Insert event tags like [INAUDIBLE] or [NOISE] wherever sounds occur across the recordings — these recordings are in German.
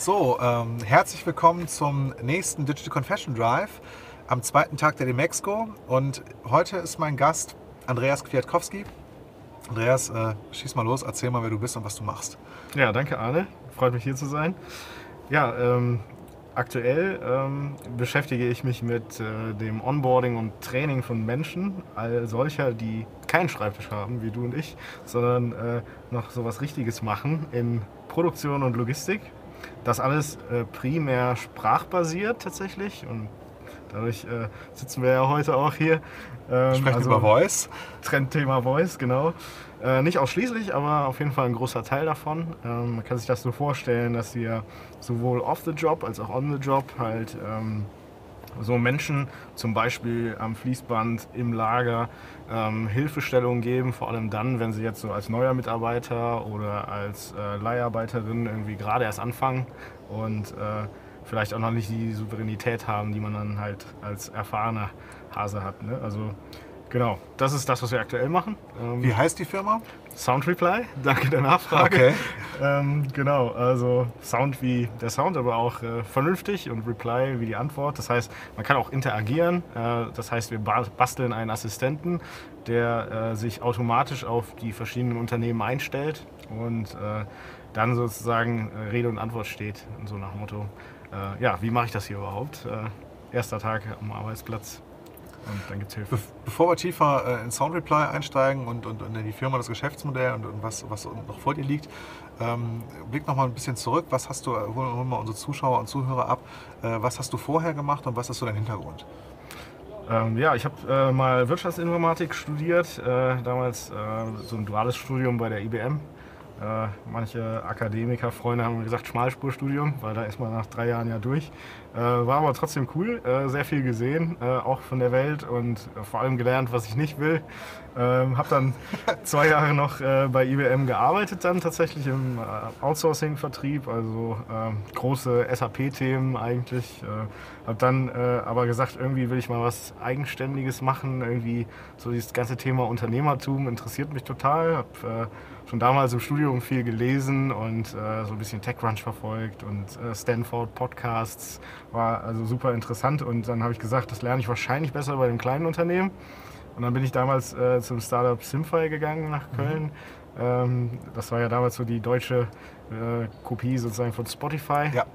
So, ähm, herzlich willkommen zum nächsten Digital Confession Drive am zweiten Tag der Demexco. Und heute ist mein Gast Andreas Kwiatkowski. Andreas, äh, schieß mal los, erzähl mal, wer du bist und was du machst. Ja, danke Arne. Freut mich hier zu sein. Ja, ähm, aktuell ähm, beschäftige ich mich mit äh, dem Onboarding und Training von Menschen, all solcher, die keinen Schreibtisch haben, wie du und ich, sondern äh, noch so was Richtiges machen in Produktion und Logistik. Das alles äh, primär sprachbasiert tatsächlich und dadurch äh, sitzen wir ja heute auch hier. Ähm, Sprechen also über Voice. Trendthema Voice, genau. Äh, nicht ausschließlich, aber auf jeden Fall ein großer Teil davon. Ähm, man kann sich das so vorstellen, dass wir sowohl off the job als auch on the job halt ähm, so Menschen zum Beispiel am Fließband im Lager ähm, Hilfestellungen geben, vor allem dann, wenn sie jetzt so als neuer Mitarbeiter oder als äh, Leiharbeiterin irgendwie gerade erst anfangen und äh, vielleicht auch noch nicht die Souveränität haben, die man dann halt als erfahrener Hase hat. Ne? Also genau, das ist das, was wir aktuell machen. Ähm, Wie heißt die Firma? Sound Reply, [LAUGHS] danke der Nachfrage. Okay. Ähm, genau, also Sound wie der Sound, aber auch äh, vernünftig und Reply wie die Antwort. Das heißt, man kann auch interagieren. Äh, das heißt, wir basteln einen Assistenten, der äh, sich automatisch auf die verschiedenen Unternehmen einstellt und äh, dann sozusagen äh, Rede und Antwort steht. So nach Motto, äh, ja, wie mache ich das hier überhaupt? erster Tag am Arbeitsplatz und dann gibt es Hilfe. bevor wir tiefer äh, in Sound Reply einsteigen und, und, und, in die Firma, das Geschäftsmodell und, und was, was noch vor dir liegt, ähm, blick noch mal ein bisschen zurück. Was hast du, holen, holen wir unsere Zuschauer und Zuhörer ab, äh, was hast du vorher gemacht und was ist so dein Hintergrund? Ähm, ja, ich habe äh, mal Wirtschaftsinformatik studiert, äh, damals äh, so ein duales Studium bei der IBM. Äh, manche Akademiker-Freunde haben gesagt Schmalspurstudium, weil da ist man nach drei Jahren ja durch. Äh, war aber trotzdem cool, äh, sehr viel gesehen, äh, auch von der Welt und vor allem gelernt, was ich nicht will. Ähm, habe dann zwei Jahre noch äh, bei IBM gearbeitet, dann tatsächlich im Outsourcing-Vertrieb, also ähm, große SAP-Themen eigentlich. habe dann aber gesagt, irgendwie will ich mal was Eigenständiges machen, irgendwie so dieses ganze Thema Unternehmertum interessiert mich total. Habe schon damals im Studium viel gelesen und äh, so ein bisschen TechCrunch verfolgt und äh, Stanford Podcasts war also super interessant und dann habe ich gesagt, das lerne ich wahrscheinlich besser bei dem kleinen Unternehmen und dann bin ich damals äh, zum Startup Simfy gegangen nach mhm. Köln. Mhm. Ähm, das war ja damals so die deutsche äh, Kopie sozusagen von Spotify. Ja.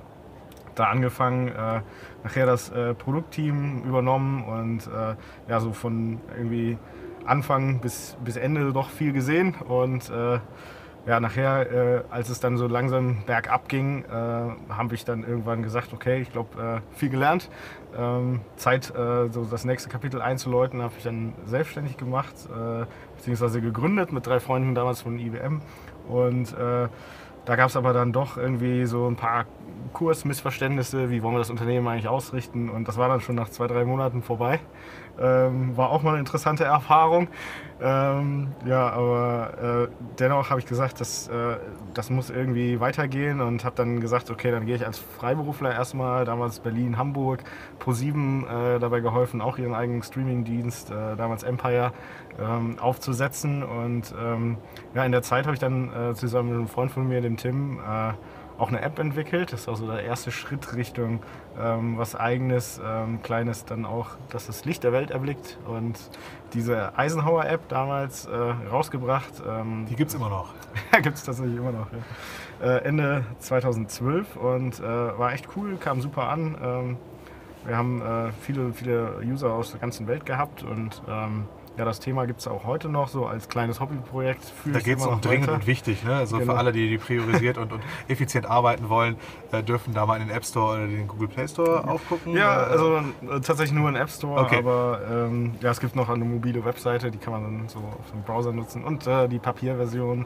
Da angefangen, äh, nachher das äh, Produktteam übernommen und ja so von irgendwie Anfang bis, bis Ende doch viel gesehen und äh, ja, nachher, äh, als es dann so langsam bergab ging, äh, habe ich dann irgendwann gesagt, okay, ich glaube, äh, viel gelernt. Ähm, Zeit, äh, so das nächste Kapitel einzuläuten, habe ich dann selbstständig gemacht, äh, beziehungsweise gegründet mit drei Freunden damals von IBM. Und äh, da gab es aber dann doch irgendwie so ein paar Kursmissverständnisse, wie wollen wir das Unternehmen eigentlich ausrichten. Und das war dann schon nach zwei, drei Monaten vorbei. Ähm, war auch mal eine interessante Erfahrung. Ähm, ja, aber äh, dennoch habe ich gesagt, dass, äh, das muss irgendwie weitergehen und habe dann gesagt, okay, dann gehe ich als Freiberufler erstmal, damals Berlin, Hamburg, Pro7 äh, dabei geholfen, auch ihren eigenen Streamingdienst, äh, damals Empire, ähm, aufzusetzen. Und ähm, ja, in der Zeit habe ich dann äh, zusammen mit einem Freund von mir, dem Tim, äh, auch eine App entwickelt. Das ist also der erste Schritt Richtung ähm, was eigenes, ähm, kleines, dann auch, dass das Licht der Welt erblickt. Und diese Eisenhower-App damals äh, rausgebracht. Ähm, Die gibt es immer noch. [LAUGHS] gibt es tatsächlich immer noch. Ja. Äh, Ende 2012 und äh, war echt cool, kam super an. Ähm, wir haben äh, viele, viele User aus der ganzen Welt gehabt und ähm, ja, das Thema gibt es auch heute noch so als kleines Hobbyprojekt. Da geht es um dringend und wichtig. Ne? Also genau. für alle, die, die [LAUGHS] priorisiert und, und effizient arbeiten wollen, äh, dürfen da mal in den App Store oder den Google Play Store aufgucken. Ja, äh, also äh, tatsächlich nur in App Store, okay. aber ähm, ja, es gibt noch eine mobile Webseite, die kann man dann so auf dem Browser nutzen und äh, die Papierversion,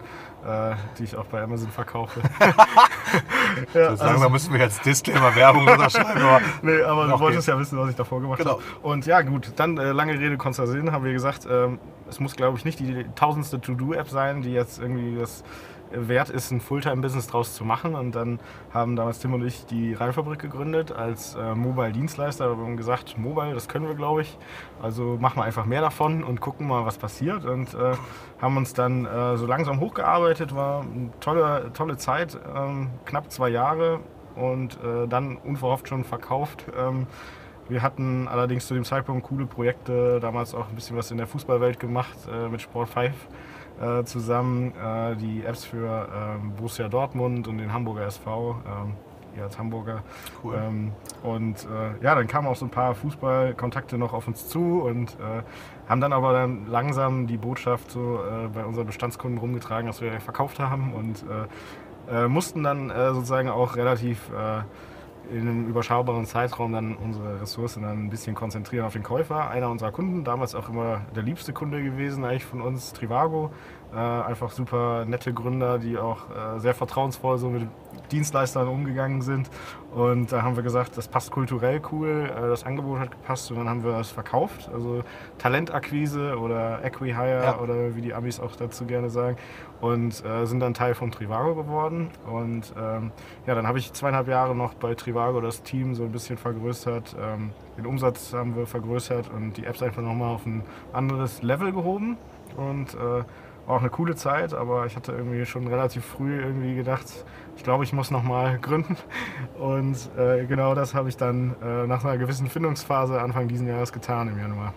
die ich auch bei Amazon verkaufe. [LAUGHS] [LAUGHS] ja, so langsam also, müssen wir jetzt Disclaimer-Werbung unterschreiben. Aber [LAUGHS] nee, aber du wolltest geht. ja wissen, was ich davor gemacht genau. habe. Und ja, gut, dann äh, lange Rede, kurzer Sinn, haben wir gesagt, gesagt, ähm, es muss, glaube ich, nicht die tausendste To-Do-App sein, die jetzt irgendwie das wert ist, ein Fulltime-Business draus zu machen. Und dann haben damals Tim und ich die Reifabrik gegründet als äh, Mobile-Dienstleister. Wir haben gesagt, Mobile, das können wir, glaube ich. Also machen wir einfach mehr davon und gucken mal, was passiert. Und äh, haben uns dann äh, so langsam hochgearbeitet. War eine tolle, tolle Zeit, ähm, knapp zwei Jahre und äh, dann unverhofft schon verkauft. Ähm, wir hatten allerdings zu dem Zeitpunkt coole Projekte, damals auch ein bisschen was in der Fußballwelt gemacht äh, mit Sport 5 äh, zusammen. Äh, die Apps für ähm, Borussia Dortmund und den Hamburger SV. Ähm, ihr als Hamburger. Cool. Ähm, und äh, ja, dann kamen auch so ein paar Fußballkontakte noch auf uns zu und äh, haben dann aber dann langsam die Botschaft so äh, bei unseren Bestandskunden rumgetragen, dass wir verkauft haben und mussten dann sozusagen auch relativ in einem überschaubaren Zeitraum dann unsere Ressourcen dann ein bisschen konzentrieren auf den Käufer. Einer unserer Kunden, damals auch immer der liebste Kunde gewesen eigentlich von uns, Trivago. Äh, einfach super nette Gründer, die auch äh, sehr vertrauensvoll so mit Dienstleistern umgegangen sind. Und da haben wir gesagt, das passt kulturell cool, äh, das Angebot hat gepasst und dann haben wir es verkauft. Also Talentakquise oder Equihire Ja. oder wie die Amis auch dazu gerne sagen. Und äh, sind dann Teil von Trivago geworden. Und ähm, ja, dann habe ich zweieinhalb Jahre noch bei Trivago das Team so ein bisschen vergrößert. Ähm, den Umsatz haben wir vergrößert und die Apps einfach nochmal auf ein anderes Level gehoben. Und äh, war auch eine coole Zeit, aber ich hatte irgendwie schon relativ früh irgendwie gedacht, ich glaube, ich muss nochmal gründen. Und äh, genau das habe ich dann äh, nach einer gewissen Findungsphase Anfang diesen Jahres getan im Januar.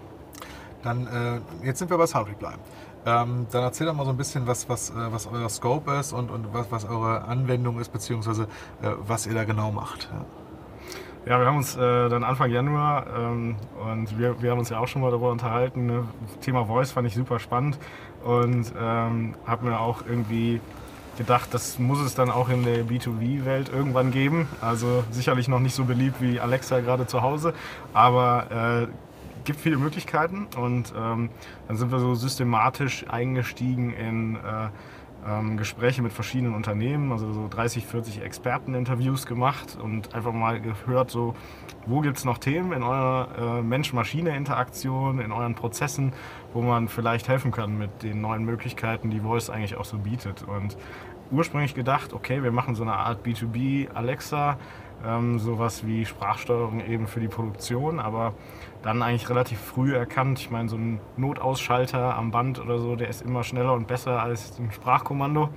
Dann, äh, jetzt sind wir bei Soundreply. Ähm, dann erzähl doch mal so ein bisschen, was, was, äh, was euer Scope ist und, und was, was eure Anwendung ist, beziehungsweise äh, was ihr da genau macht. Ja. Ja, wir haben uns äh, dann Anfang Januar ähm, und wir, wir haben uns ja auch schon mal darüber unterhalten. Ne? Thema Voice fand ich super spannend und ähm, habe mir auch irgendwie gedacht, das muss es dann auch in der B2B-Welt irgendwann geben. Also sicherlich noch nicht so beliebt wie Alexa gerade zu Hause, aber äh, gibt viele Möglichkeiten und ähm, dann sind wir so systematisch eingestiegen in äh, ähm, Gespräche mit verschiedenen Unternehmen, also so 30, 40 Experteninterviews gemacht und einfach mal gehört, so, wo gibt es noch Themen in eurer äh, Mensch-Maschine-Interaktion, in euren Prozessen, wo man vielleicht helfen kann mit den neuen Möglichkeiten, die Voice eigentlich auch so bietet. Und ursprünglich gedacht, okay, wir machen so eine Art B2B Alexa, ähm, sowas wie Sprachsteuerung eben für die Produktion, aber dann eigentlich relativ früh erkannt, ich meine, so ein Notausschalter am Band oder so, der ist immer schneller und besser als ein Sprachkommando.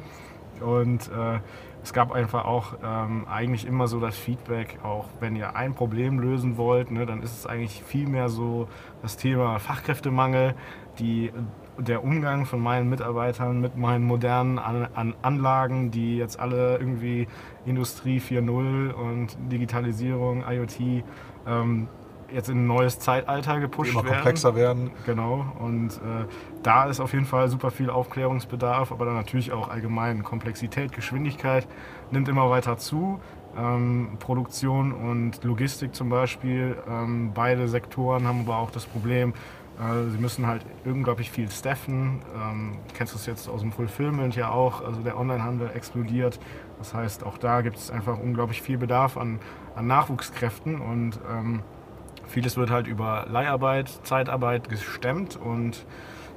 Und äh, es gab einfach auch ähm, eigentlich immer so das Feedback, auch wenn ihr ein Problem lösen wollt, ne, dann ist es eigentlich viel mehr so das Thema Fachkräftemangel, die, der Umgang von meinen Mitarbeitern mit meinen modernen An An Anlagen, die jetzt alle irgendwie Industrie 4.0 und Digitalisierung, IoT ähm, jetzt in ein neues Zeitalter Die gepusht immer werden. komplexer werden. Genau, und äh, da ist auf jeden Fall super viel Aufklärungsbedarf, aber dann natürlich auch allgemein Komplexität, Geschwindigkeit nimmt immer weiter zu. Ähm, Produktion und Logistik zum Beispiel, ähm, beide Sektoren haben aber auch das Problem, äh, sie müssen halt unglaublich viel staffen. Ähm, kennst du es jetzt aus dem Fulfillment ja auch, also der Onlinehandel explodiert. Das heißt, auch da gibt es einfach unglaublich viel Bedarf an, an Nachwuchskräften und ähm, Vieles wird halt über Leiharbeit, Zeitarbeit gestemmt und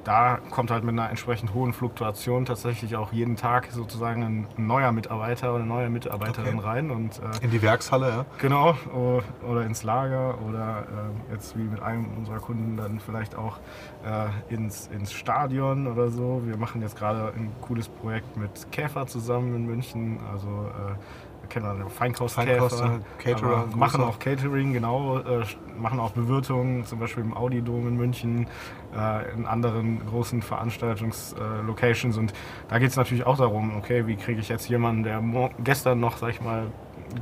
da kommt halt mit einer entsprechend hohen Fluktuation tatsächlich auch jeden Tag sozusagen ein neuer Mitarbeiter oder eine neue Mitarbeiterin Okay. rein und äh, In die Werkshalle, ja. Genau, oder ins Lager oder äh, jetzt wie mit einem unserer Kunden dann vielleicht auch äh, ins, ins Stadion oder so. Wir machen jetzt gerade ein cooles Projekt mit Käfer zusammen in München, also äh, kennen wir Feinkostkäfer, Feinkost, äh, Caterer, machen auch Catering, genau, äh, machen auch Bewirtungen, zum Beispiel im Audi-Dom in München, äh, in anderen großen Veranstaltungslocations und da geht es natürlich auch darum, okay, wie kriege ich jetzt jemanden, der gestern noch, sag ich mal,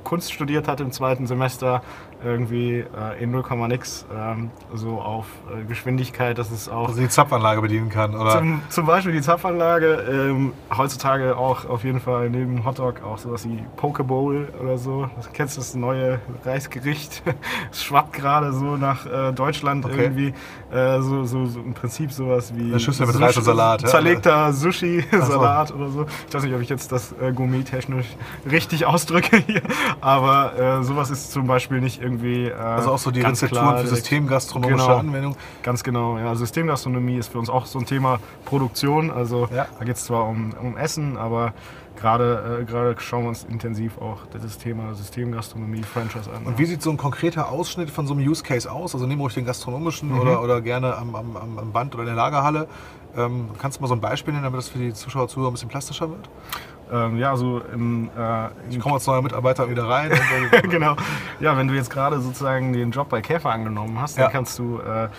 Kunst studiert hat im zweiten Semester, irgendwie äh, in 0, nix, ähm, so auf äh, Geschwindigkeit, dass es auch Also die Zapfanlage bedienen kann. Oder zum, zum Beispiel die Zapfanlage, ähm, heutzutage auch auf jeden Fall neben Hotdog auch sowas wie Pokeball oder so. Das kennst du das neue Reisgericht? [LAUGHS] Es schwappt gerade so nach äh, Deutschland Okay. irgendwie. Äh, so, so, so im Prinzip sowas wie Eine Schüssel mit Reis und Salat, ja? Zerlegter Sushi-Salat oder so. Ich weiß nicht, ob ich jetzt das äh, gourmet-technisch richtig ausdrücke hier, aber äh, sowas ist zum Beispiel nicht irgendwie. Äh, also auch so die Rezepturen für systemgastronomische Genau. Anwendung. Ganz genau, ja. Systemgastronomie ist für uns auch so ein Thema Produktion. Also Ja. da geht es zwar um, um Essen, aber gerade äh, gerade schauen wir uns intensiv auch das Thema Systemgastronomie, Franchise an. Und wie sieht so ein konkreter Ausschnitt von so einem Use Case aus? Also nehmen wir ruhig den gastronomischen Mhm. oder, oder gerne am, am, am am Band oder in der Lagerhalle. Ähm, kannst du mal so ein Beispiel nennen, damit das für die Zuschauer, Zuhörer ein bisschen plastischer wird? Ähm, ja, so im, äh, Ich komme als neuer Mitarbeiter wieder rein. Und, [LAUGHS] genau. Ja, wenn du jetzt gerade sozusagen den Job bei Käfer angenommen hast, dann Ja. kannst du, äh,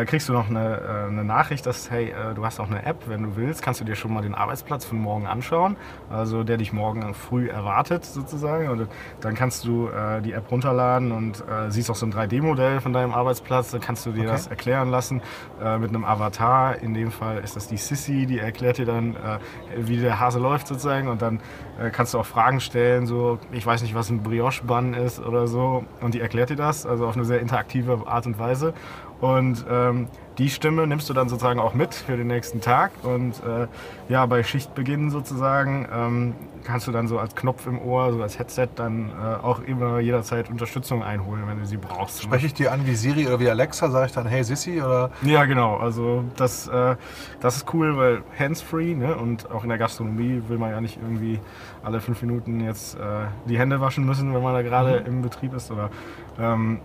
äh, kriegst du noch eine, äh, eine Nachricht, dass, hey, äh, du hast auch eine App, wenn du willst, kannst du dir schon mal den Arbeitsplatz von morgen anschauen, also der dich morgen früh erwartet sozusagen. Und dann kannst du äh, die App runterladen und siehst auch so ein 3D-Modell von deinem Arbeitsplatz, dann kannst du dir Okay. das erklären lassen mit einem Avatar. In dem Fall ist das die Sissy, die erklärt dir dann, wie der Hase läuft sozusagen und dann äh, kannst du auch Fragen stellen, so ich weiß nicht, was ein Brioche-Bun ist oder so und die erklärt dir das, also auf eine sehr interaktive Art und Weise. Und ähm, die Stimme nimmst du dann sozusagen auch mit für den nächsten Tag. Und äh, ja, bei Schichtbeginn sozusagen ähm, kannst du dann so als Knopf im Ohr, so als Headset dann äh, auch immer jederzeit Unterstützung einholen, wenn du sie brauchst. Spreche ich dir an wie Siri oder wie Alexa? Sage ich dann, hey Sissy? Oder? Ja, genau. Also das, äh, das ist cool, weil hands-free ne? und auch in der Gastronomie will man ja nicht irgendwie alle fünf Minuten jetzt äh, die Hände waschen müssen, wenn man da gerade im Betrieb ist. Oder ähm,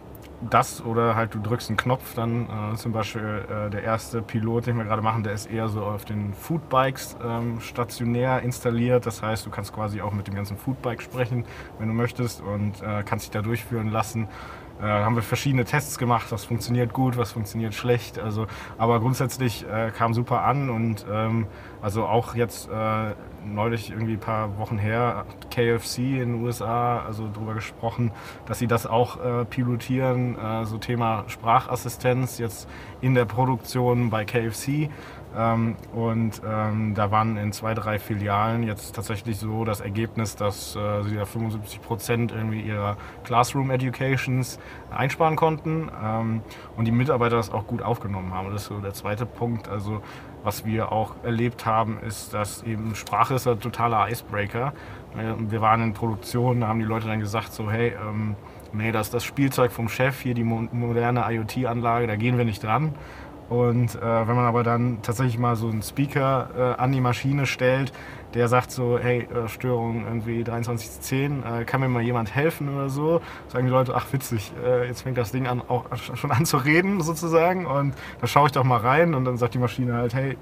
das oder halt du drückst einen Knopf, dann äh, zum Beispiel äh, der erste Pilot, den wir gerade machen, der ist eher so auf den Foodbikes ähm, stationär installiert. Das heißt, du kannst quasi auch mit dem ganzen Foodbike sprechen, wenn du möchtest und äh, kannst dich da durchführen lassen. Äh, haben wir verschiedene Tests gemacht, was funktioniert gut, was funktioniert schlecht. Also, aber grundsätzlich äh, kam super an und ähm, also auch jetzt äh, neulich irgendwie ein paar Wochen her KFC in den USA, also darüber gesprochen, dass sie das auch äh, pilotieren, äh, so Thema Sprachassistenz jetzt in der Produktion bei KFC. Ähm, und ähm, da waren in zwei, drei Filialen jetzt tatsächlich so das Ergebnis, dass äh, sie da 75 Prozent irgendwie ihrer Classroom Educations einsparen konnten ähm, und die Mitarbeiter das auch gut aufgenommen haben. Das ist so der zweite Punkt. Also was wir auch erlebt haben, ist, dass eben Sprache ist ein totaler Icebreaker. Wir waren in Produktion, da haben die Leute dann gesagt so, hey, ähm, nee, das ist das Spielzeug vom Chef, hier die mo moderne IoT-Anlage, da gehen wir nicht dran. Und äh, wenn man aber dann tatsächlich mal so einen Speaker äh, an die Maschine stellt, der sagt so, hey, äh, Störung irgendwie 2310, äh, kann mir mal jemand helfen oder so, sagen die Leute, ach witzig, äh, jetzt fängt das Ding an, auch schon an zu reden sozusagen. Und da schaue ich doch mal rein und dann sagt die Maschine halt, hey,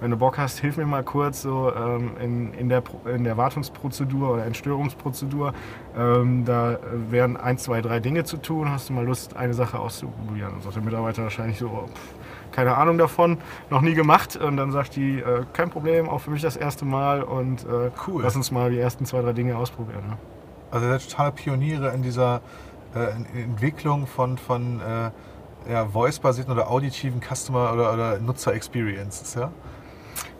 wenn du Bock hast, hilf mir mal kurz so ähm, in, in, der, in der Wartungsprozedur oder Entstörungsprozedur, ähm, da wären ein, zwei, drei Dinge zu tun, hast du mal Lust, eine Sache auszuprobieren? Und sagt der Mitarbeiter wahrscheinlich so, oh, pff, keine Ahnung davon, noch nie gemacht. Und dann sagt die, äh, kein Problem, auch für mich das erste Mal und äh, Cool. lass uns mal die ersten zwei, drei Dinge ausprobieren. Ne? Also ihr seid totale Pioniere in dieser äh, Entwicklung von, von äh, ja, voice-basierten oder auditiven Customer- oder, oder Nutzer-Experiences. Ja?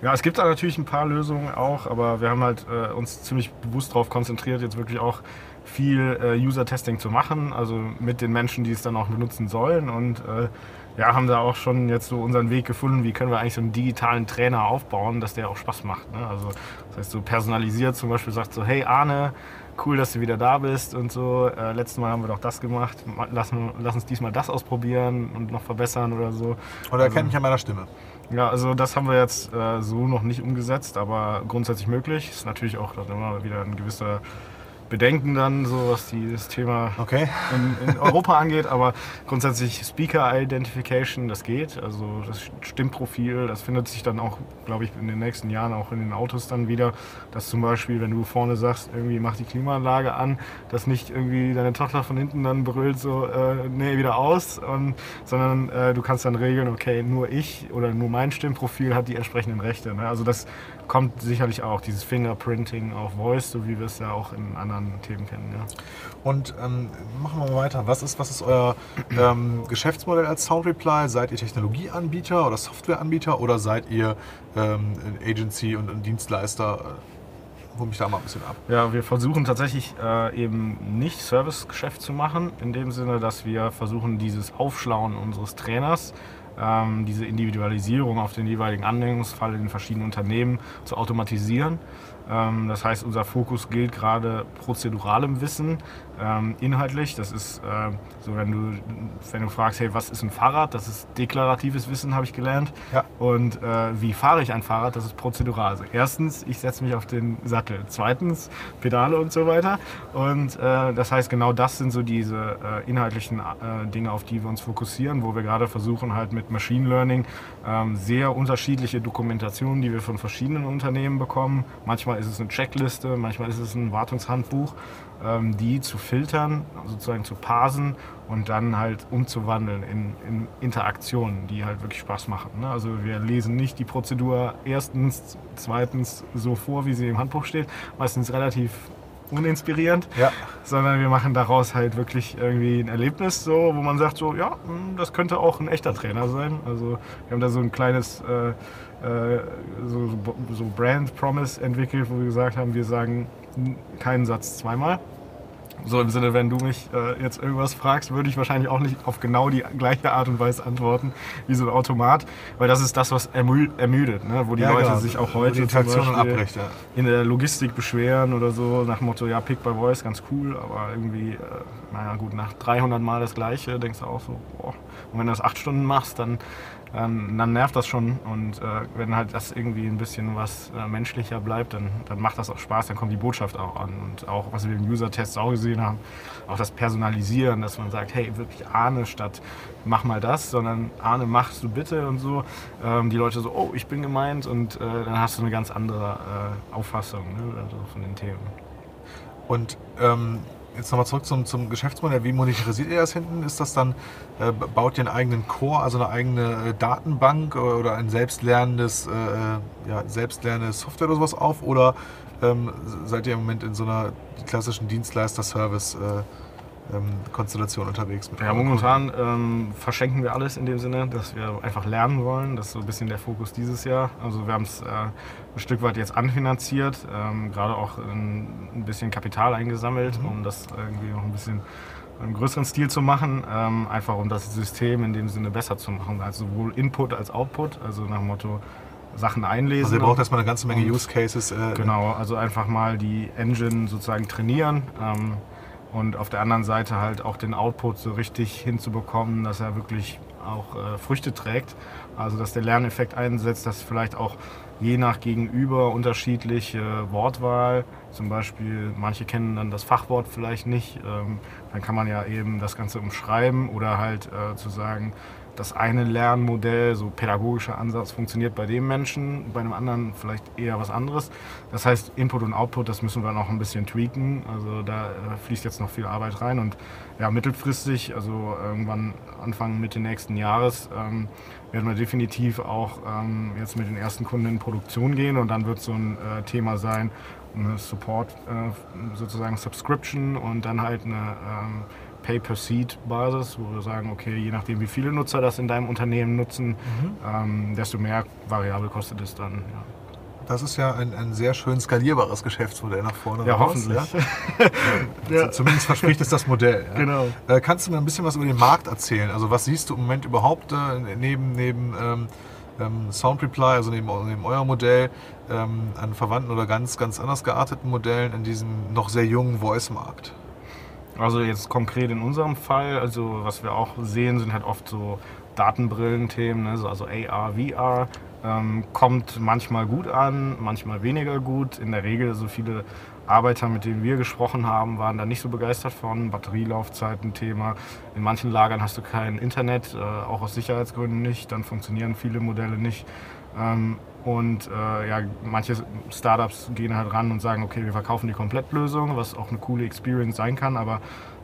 Ja, es gibt da natürlich ein paar Lösungen auch, aber wir haben halt äh, uns ziemlich bewusst darauf konzentriert, jetzt wirklich auch viel äh, User-Testing zu machen, also mit den Menschen, die es dann auch benutzen sollen und äh, ja, haben da auch schon jetzt so unseren Weg gefunden, wie können wir eigentlich so einen digitalen Trainer aufbauen, dass der auch Spaß macht. Ne? Also das heißt so personalisiert zum Beispiel sagt so, hey Arne, cool, dass du wieder da bist und so. Äh, letztes Mal haben wir doch das gemacht, Ma- lass, lass uns diesmal das ausprobieren und noch verbessern oder so. Oder erkennt mich an meiner Stimme. Ja, also das haben wir jetzt äh, so noch nicht umgesetzt, aber grundsätzlich möglich. Ist natürlich auch immer wieder ein gewisser Bedenken dann, so was dieses Thema Okay. in, in Europa angeht, aber grundsätzlich Speaker Identification, das geht. Also das Stimmprofil, das findet sich dann auch, glaube ich, in den nächsten Jahren auch in den Autos dann wieder, dass zum Beispiel, wenn du vorne sagst, irgendwie mach die Klimaanlage an, dass nicht irgendwie deine Tochter von hinten dann brüllt so, äh, nee, wieder aus, und, sondern äh, du kannst dann regeln, okay, nur ich oder nur mein Stimmprofil hat die entsprechenden Rechte. Ne? Also das kommt sicherlich auch, dieses Fingerprinting auf Voice, so wie wir es ja auch in anderen Themen kennen. Ja. Und ähm, machen wir mal weiter. Was ist, was ist euer ähm, Geschäftsmodell als Sound Reply? Seid ihr Technologieanbieter oder Softwareanbieter oder seid ihr ähm, ein Agency und ein Dienstleister? Äh, Hol mich da mal ein bisschen ab. Ja, wir versuchen tatsächlich äh, eben nicht Servicegeschäft zu machen, in dem Sinne, dass wir versuchen, dieses Aufschlauen unseres Trainers, ähm, diese Individualisierung auf den jeweiligen Anwendungsfall in den verschiedenen Unternehmen zu automatisieren. Ähm, das heißt, unser Fokus gilt gerade prozeduralem Wissen, ähm, inhaltlich. Das ist äh, so, wenn du, wenn du fragst, hey, was ist ein Fahrrad? Das ist deklaratives Wissen, habe ich gelernt. Ja. Und äh, wie fahre ich ein Fahrrad? Das ist prozedural. Also erstens, ich setze mich auf den Sattel. Zweitens, Pedale und so weiter. Und äh, das heißt, genau das sind so diese äh, inhaltlichen äh, Dinge, auf die wir uns fokussieren, wo wir gerade versuchen, halt mit Machine Learning ähm, sehr unterschiedliche Dokumentationen, die wir von verschiedenen Unternehmen bekommen. Manchmal ist es eine Checkliste, manchmal ist es ein Wartungshandbuch, die zu filtern, sozusagen zu parsen und dann halt umzuwandeln in, in Interaktionen, die halt wirklich Spaß machen. Ne? Also wir lesen nicht die Prozedur erstens, zweitens so vor, wie sie im Handbuch steht, meistens relativ uninspirierend, Ja. sondern wir machen daraus halt wirklich irgendwie ein Erlebnis, so, wo man sagt, so, ja, mh, das könnte auch ein echter Trainer sein. Also wir haben da so ein kleines äh, äh, so, so Brand Promise entwickelt, wo wir gesagt haben, wir sagen keinen Satz zweimal. So im Sinne, wenn du mich äh, jetzt irgendwas fragst, würde ich wahrscheinlich auch nicht auf genau die gleiche Art und Weise antworten wie so ein Automat, weil das ist das, was ermü ermüdet, ne? wo die Ja, Leute genau. sich auch heute abbricht, ja. in der Logistik beschweren oder so, nach dem Motto, ja, Pick by Voice, ganz cool, aber irgendwie, äh, naja gut, nach 300 Mal das Gleiche, denkst du auch so, boah. Und wenn du das acht Stunden machst, dann, ähm, dann nervt das schon. Und äh, wenn halt das irgendwie ein bisschen was äh, menschlicher bleibt, dann, dann macht das auch Spaß, dann kommt die Botschaft auch an. Und auch, was wir im User-Test auch gesehen haben, auch das Personalisieren, dass man sagt, hey, wirklich Ahne statt mach mal das, sondern Ahne, machst du bitte und so. Ähm, die Leute so, oh, ich bin gemeint und äh, dann hast du eine ganz andere äh, Auffassung ne, also von den Themen. Und ähm, jetzt nochmal zurück zum, zum Geschäftsmodell. Wie monetarisiert ihr das hinten? Ist das dann, äh, baut ihr einen eigenen Core, also eine eigene äh, Datenbank äh, oder ein selbstlernendes, äh, äh, ja, selbstlernende Software oder sowas auf? Oder ähm, seid ihr im Moment in so einer klassischen Dienstleister-Service-Konstellation unterwegs? Mit Ja, momentan ähm, verschenken wir alles in dem Sinne, dass wir einfach lernen wollen. Das ist so ein bisschen der Fokus dieses Jahr. Also wir haben es äh, ein Stück weit jetzt anfinanziert, ähm, gerade auch ein, ein bisschen Kapital eingesammelt, um das irgendwie noch ein bisschen im größeren Stil zu machen, ähm, einfach um das System in dem Sinne besser zu machen. Also sowohl Input als Output, also nach dem Motto Sachen einlesen. Also ihr braucht erstmal eine ganze Menge Use Cases. Äh, Genau, also einfach mal die Engine sozusagen trainieren ähm, und auf der anderen Seite halt auch den Output so richtig hinzubekommen, dass er wirklich auch äh, Früchte trägt. Also dass der Lerneffekt einsetzt, dass vielleicht auch je nach Gegenüber unterschiedliche Wortwahl, zum Beispiel manche kennen dann das Fachwort vielleicht nicht, ähm, dann kann man ja eben das Ganze umschreiben oder halt äh, zu sagen, das eine Lernmodell, so pädagogischer Ansatz, funktioniert bei dem Menschen, bei einem anderen vielleicht eher was anderes. Das heißt, Input und Output, das müssen wir noch ein bisschen tweaken. Also da äh, fließt jetzt noch viel Arbeit rein und ja, mittelfristig, also irgendwann Anfang Mitte nächsten Jahres, ähm, werden wir definitiv auch ähm, jetzt mit den ersten Kunden in Produktion gehen und dann wird so ein äh, Thema sein, eine Support, äh, sozusagen Subscription und dann halt eine ähm, Pay-per-Seat-Basis, wo wir sagen, okay, je nachdem, wie viele Nutzer das in deinem Unternehmen nutzen, ähm, desto mehr variabel kostet es dann. Ja, Das ist ja ein, ein sehr schön skalierbares Geschäftsmodell nach vorne. ja raus, hoffentlich. Ja? [LAUGHS] Zumindest verspricht es das Modell. Ja? Genau. Äh, kannst du mir ein bisschen was über den Markt erzählen? Also was siehst du im Moment überhaupt äh, neben, neben ähm, ähm, Sound Reply, also neben, neben eurem Modell, ähm, an verwandten oder ganz, ganz anders gearteten Modellen in diesem noch sehr jungen Voice-Markt? Also jetzt konkret in unserem Fall, also was wir auch sehen, sind halt oft so Datenbrillenthemen, ne? so- also AR, VR. Ähm, kommt manchmal gut an, manchmal weniger gut. In der Regel so viele Arbeiter, mit denen wir gesprochen haben, waren da nicht so begeistert von. Batterielaufzeiten Thema. In manchen Lagern hast du kein Internet, äh, auch aus Sicherheitsgründen nicht. Dann funktionieren viele Modelle nicht. Ähm, und äh, ja, manche Startups gehen halt ran und sagen, okay, wir verkaufen die Komplettlösung, was auch eine coole Experience sein kann, aber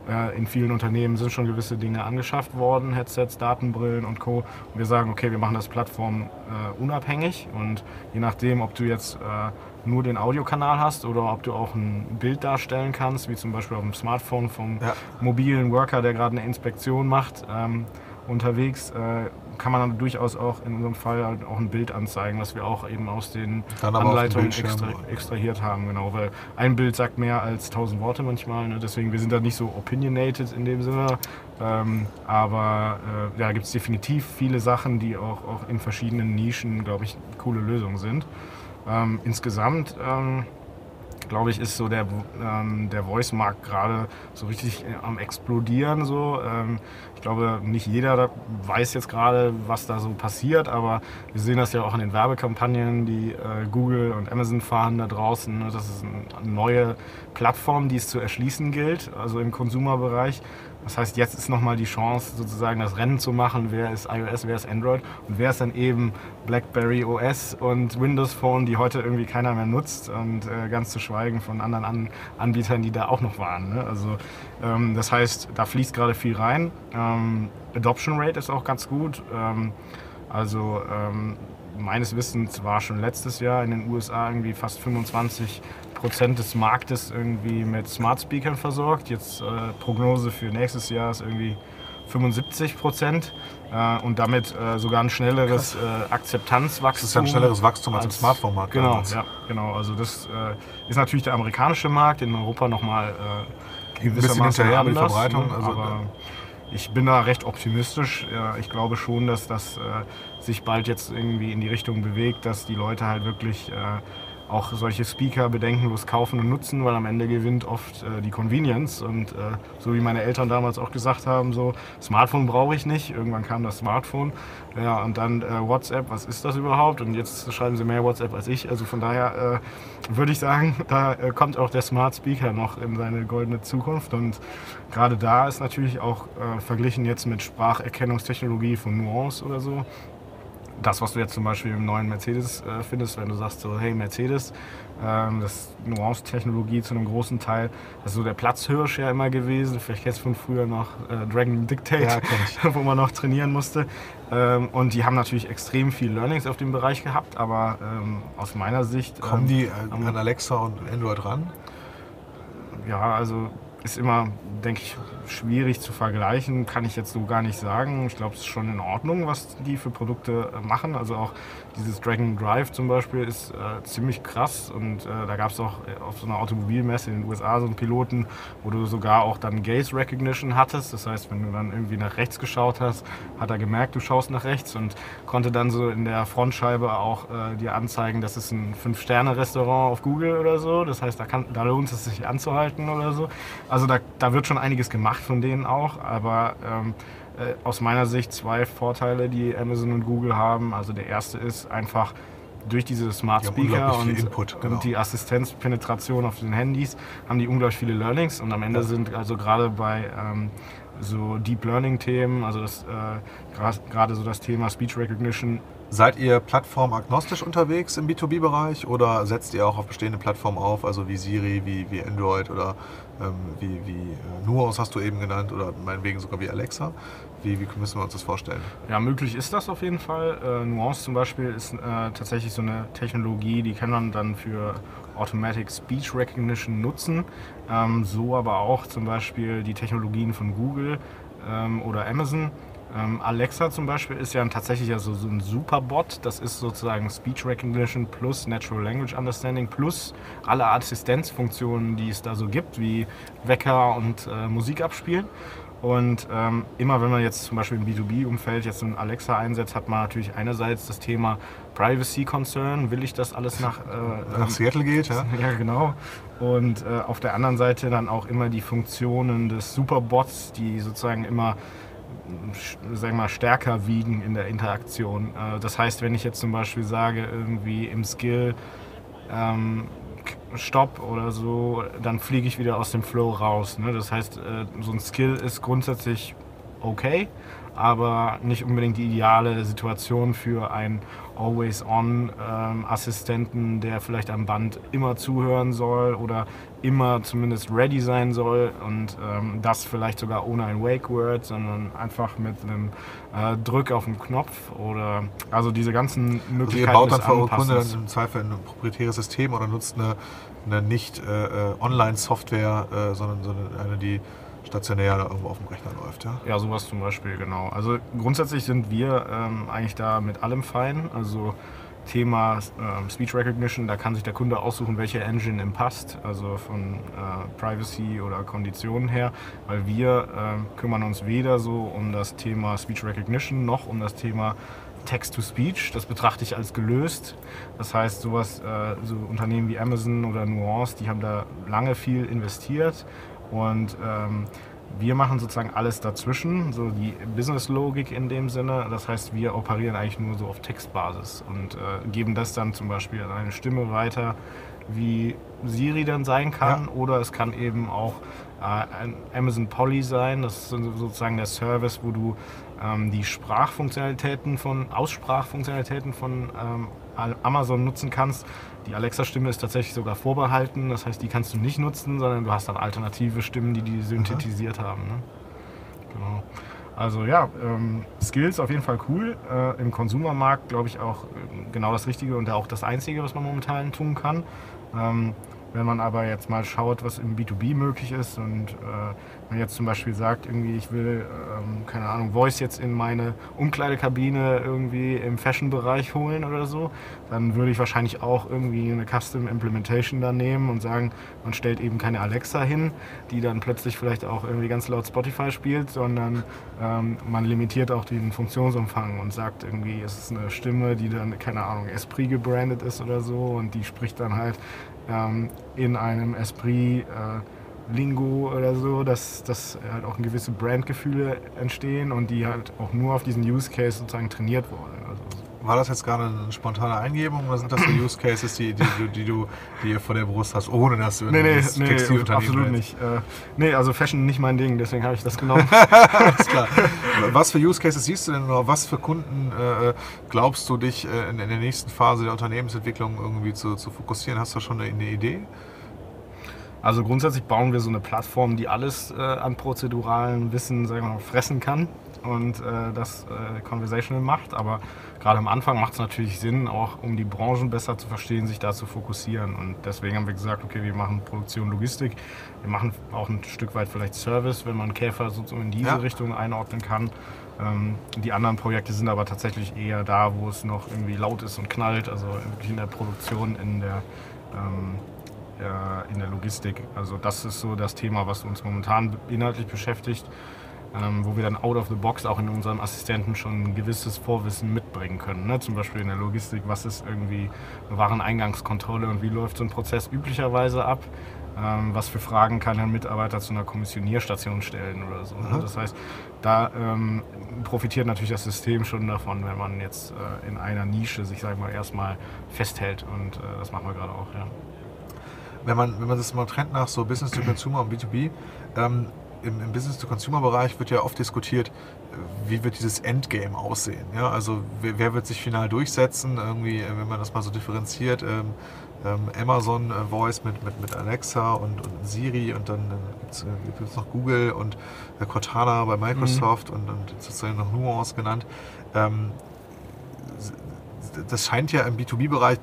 äh, in vielen Unternehmen sind schon gewisse Dinge angeschafft worden, Headsets, Datenbrillen und Co. Und wir sagen, okay, wir machen das Plattform äh, unabhängig und je nachdem, ob du jetzt äh, nur den Audiokanal hast oder ob du auch ein Bild darstellen kannst, wie zum Beispiel auf dem Smartphone vom Ja. mobilen Worker, der gerade eine Inspektion macht, ähm, unterwegs, äh, kann man dann durchaus auch in unserem Fall halt auch ein Bild anzeigen, was wir auch eben aus den Anleitungen extra, extrahiert haben, genau, weil ein Bild sagt mehr als tausend Worte manchmal, ne? deswegen wir sind da nicht so opinionated in dem Sinne, ähm, aber äh, ja, gibt es definitiv viele Sachen, die auch, auch in verschiedenen Nischen, glaube ich, coole Lösungen sind. Ähm, insgesamt ähm, glaube ich, ist so der, ähm, der Voice-Markt gerade so richtig äh, am explodieren. So. Ähm, ich glaube, nicht jeder weiß jetzt gerade, was da so passiert, aber wir sehen das ja auch in den Werbekampagnen, die äh, Google und Amazon fahren da draußen. ne. Das ist eine neue Plattform, die es zu erschließen gilt, also im Konsumerbereich. Das heißt, jetzt ist nochmal die Chance, sozusagen das Rennen zu machen, wer ist iOS, wer ist Android und wer ist dann eben BlackBerry OS und Windows Phone, die heute irgendwie keiner mehr nutzt und äh, ganz zu schweigen von anderen An Anbietern, die da auch noch waren. Ne? Also ähm, das heißt, da fließt gerade viel rein. Ähm, Adoption Rate ist auch ganz gut. Ähm, also ähm, meines Wissens war schon letztes Jahr in den USA irgendwie fast 25 Prozent des Marktes irgendwie mit Smart Speakern versorgt. Jetzt äh, Prognose für nächstes Jahr ist irgendwie 75 Prozent äh, und damit äh, sogar ein schnelleres äh, Akzeptanzwachstum. Das ist ja ein schnelleres Wachstum als, als im Smartphone-Markt. Genau, ja, genau. Also das äh, ist natürlich der amerikanische Markt, in Europa nochmal äh, ein bisschen hinterher mit der Verbreitung. Ne? Also, aber ich bin da recht optimistisch. Ich glaube schon, dass das äh, sich bald jetzt irgendwie in die Richtung bewegt, dass die Leute halt wirklich auch solche Speaker bedenkenlos kaufen und nutzen, weil am Ende gewinnt oft äh, die Convenience. Und äh, so wie meine Eltern damals auch gesagt haben, so Smartphone brauche ich nicht. Irgendwann kam das Smartphone. Ja, und dann äh, WhatsApp, was ist das überhaupt? Und jetzt schreiben sie mehr WhatsApp als ich. Also von daher äh, würde ich sagen, [LAUGHS] da äh, kommt auch der Smart Speaker noch in seine goldene Zukunft. Und gerade da ist natürlich auch äh, verglichen jetzt mit Spracherkennungstechnologie von Nuance oder so, das, was du jetzt zum Beispiel im neuen Mercedes äh, findest, wenn du sagst so, hey Mercedes, ähm, das Nuance-Technologie zu einem großen Teil, das ist so der Platzhirsch ja immer gewesen. Vielleicht kennst du von früher noch äh, Dragon Dictate, ja, [LAUGHS] wo man noch trainieren musste. Ähm, und die haben natürlich extrem viel Learnings auf dem Bereich gehabt, aber ähm, aus meiner Sicht. Kommen ähm, die an Alexa und Android ran? Ja, also ist immer, denke ich, schwierig zu vergleichen, kann ich jetzt so gar nicht sagen. Ich glaube, es ist schon in Ordnung, was die für Produkte äh, machen. Also auch dieses Dragon Drive zum Beispiel ist äh, ziemlich krass und äh, da gab es auch äh, auf so einer Automobilmesse in den USA so einen Piloten, wo du sogar auch dann Gaze Recognition hattest. Das heißt, wenn du dann irgendwie nach rechts geschaut hast, hat er gemerkt, du schaust nach rechts und konnte dann so in der Frontscheibe auch äh, dir anzeigen, das ist ein Fünf-Sterne-Restaurant auf Google oder so. Das heißt, da, kann, da lohnt es sich anzuhalten oder so. Also da, da wird schon einiges gemacht von denen auch, aber ähm, äh, aus meiner Sicht zwei Vorteile, die Amazon und Google haben. Also der erste ist einfach durch diese Smart Speaker und, Input, genau. und, die Assistenzpenetration auf den Handys haben die unglaublich viele Learnings und am Ende sind also gerade bei ähm, so Deep Learning Themen, also äh, gerade so das Thema Speech Recognition Seid ihr plattformagnostisch unterwegs im B2B-Bereich oder setzt ihr auch auf bestehende Plattformen auf, also wie Siri, wie, wie Android oder wie, wie äh, Nuance hast du eben genannt oder meinetwegen sogar wie Alexa? Wie, wie müssen wir uns das vorstellen? Ja, möglich ist das auf jeden Fall. Äh, Nuance zum Beispiel ist äh, tatsächlich so eine Technologie, die kann man dann für Automatic Speech Recognition nutzen. Ähm, so aber auch zum Beispiel die Technologien von Google ähm, oder Amazon ähm, Alexa zum Beispiel ist ja tatsächlich also so ein Superbot. Das ist sozusagen Speech Recognition plus Natural Language Understanding plus alle Assistenzfunktionen, die es da so gibt, wie Wecker und äh, Musik abspielen. Und ähm, immer wenn man jetzt zum Beispiel im B2B-Umfeld jetzt ein Alexa einsetzt, hat man natürlich einerseits das Thema Privacy Concern, will ich das alles nach, äh, nach Seattle geht, ja? [LAUGHS] Ja, genau. Und äh, auf der anderen Seite dann auch immer die Funktionen des Superbots, die sozusagen immer sagen mal, stärker wiegen in der Interaktion. Äh, das heißt, wenn ich jetzt zum Beispiel sage, irgendwie im Skill ähm, Stopp oder so, dann fliege ich wieder aus dem Flow raus. Ne? Das heißt, äh, so ein Skill ist grundsätzlich okay, aber nicht unbedingt die ideale Situation für einen Always-On-Assistenten, ähm, der vielleicht am Band immer zuhören soll oder immer zumindest ready sein soll und ähm, das vielleicht sogar ohne ein Wake-Word, sondern einfach mit einem äh, Drück auf den Knopf oder also diese ganzen Möglichkeiten. Also ihr baut dann für eure Kunden dann im Zweifel ein proprietäres System oder nutzt eine, eine nicht äh, äh Online-Software, äh, sondern, sondern eine, die stationär irgendwo auf dem Rechner läuft. Ja, ja sowas zum Beispiel, genau. Also grundsätzlich sind wir ähm, eigentlich da mit allem fein. Also Thema ähm, Speech Recognition, da kann sich der Kunde aussuchen, welche Engine ihm passt, also von äh, Privacy oder Konditionen her, weil wir äh, kümmern uns weder so um das Thema Speech Recognition noch um das Thema Text-to-Speech. Das betrachte ich als gelöst. Das heißt, sowas, äh, so Unternehmen wie Amazon oder Nuance, die haben da lange viel investiert und ähm, wir machen sozusagen alles dazwischen, so die Business-Logik in dem Sinne. Das heißt, wir operieren eigentlich nur so auf Textbasis und äh, geben das dann zum Beispiel an eine Stimme weiter, wie Siri dann sein kann. Ja. Oder es kann eben auch äh, Amazon Polly sein. Das ist sozusagen der Service, wo du ähm, die Sprachfunktionalitäten von, Aussprachfunktionalitäten von ähm, Amazon nutzen kannst. Die Alexa-Stimme ist tatsächlich sogar vorbehalten, das heißt, die kannst du nicht nutzen, sondern du hast dann alternative Stimmen, die die synthetisiert Aha. haben. Ne? Genau. Also ja, ähm, Skills auf jeden Fall cool. Äh, Im Konsumermarkt glaube ich auch äh, genau das Richtige und auch das Einzige, was man momentan tun kann. Ähm, wenn man aber jetzt mal schaut, was im B2B möglich ist und äh, man jetzt zum Beispiel sagt, irgendwie ich will, ähm, keine Ahnung, Voice jetzt in meine Umkleidekabine irgendwie im Fashion-Bereich holen oder so, dann würde ich wahrscheinlich auch irgendwie eine Custom Implementation da nehmen und sagen, man stellt eben keine Alexa hin, die dann plötzlich vielleicht auch irgendwie ganz laut Spotify spielt, sondern ähm, man limitiert auch den Funktionsumfang und sagt irgendwie, es ist eine Stimme, die dann, keine Ahnung, Esprit gebrandet ist oder so und die spricht dann halt ähm, in einem Esprit äh, Lingo oder so, dass, dass halt auch gewisse Brandgefühle entstehen und die halt auch nur auf diesen Use Case sozusagen trainiert wurden. Also war das jetzt gerade eine spontane Eingebung oder sind das so Use Cases, die, die, die, die du die vor der Brust hast, ohne dass du nee, nee, nee, Textilunternehmen absolut nicht. Äh, nee, also Fashion nicht mein Ding, deswegen habe ich das genommen. [LAUGHS] Alles klar. Was für Use Cases siehst du denn oder was für Kunden äh, glaubst du dich äh, in, in, der nächsten Phase der Unternehmensentwicklung irgendwie zu, zu fokussieren? Hast du schon eine, eine Idee? Also grundsätzlich bauen wir so eine Plattform, die alles äh, an prozeduralen Wissen sagen wir mal, fressen kann und äh, das äh, conversational macht. Aber gerade am Anfang macht es natürlich Sinn, auch um die Branchen besser zu verstehen, sich da zu fokussieren. Und deswegen haben wir gesagt, okay, wir machen Produktion, Logistik. Wir machen auch ein Stück weit vielleicht Service, wenn man Käfer so in diese ja. Richtung einordnen kann. Ähm, die anderen Projekte sind aber tatsächlich eher da, wo es noch irgendwie laut ist und knallt, also wirklich in der Produktion, in der ähm, in der Logistik. Also das ist so das Thema, was uns momentan inhaltlich beschäftigt ähm, wo wir dann out of the box auch in unserem Assistenten schon ein gewisses Vorwissen mitbringen können. Ne? Zum Beispiel in der Logistik, was ist irgendwie eine Wareneingangskontrolle und wie läuft so ein Prozess üblicherweise ab? Ähm, was für Fragen kann ein Mitarbeiter zu einer Kommissionierstation stellen oder so. Ne? Das heißt, da ähm, profitiert natürlich das System schon davon, wenn man jetzt äh, in einer Nische sich, sagen wir, erstmal festhält und äh, das machen wir gerade auch, ja. Wenn man, wenn man das mal trennt nach so Business to Consumer und B2B, ähm, im, im Business-to-Consumer-Bereich wird ja oft diskutiert, wie wird dieses Endgame aussehen. Ja? Also wer, wer, wird sich final durchsetzen, irgendwie, äh, wenn man das mal so differenziert. Ähm, ähm, Amazon äh, Voice mit, mit, mit Alexa und, und Siri und dann äh, gibt es äh, noch Google und äh, Cortana bei Microsoft mhm. und, und sozusagen noch Nuance genannt. Ähm, das scheint ja im B2B-Bereich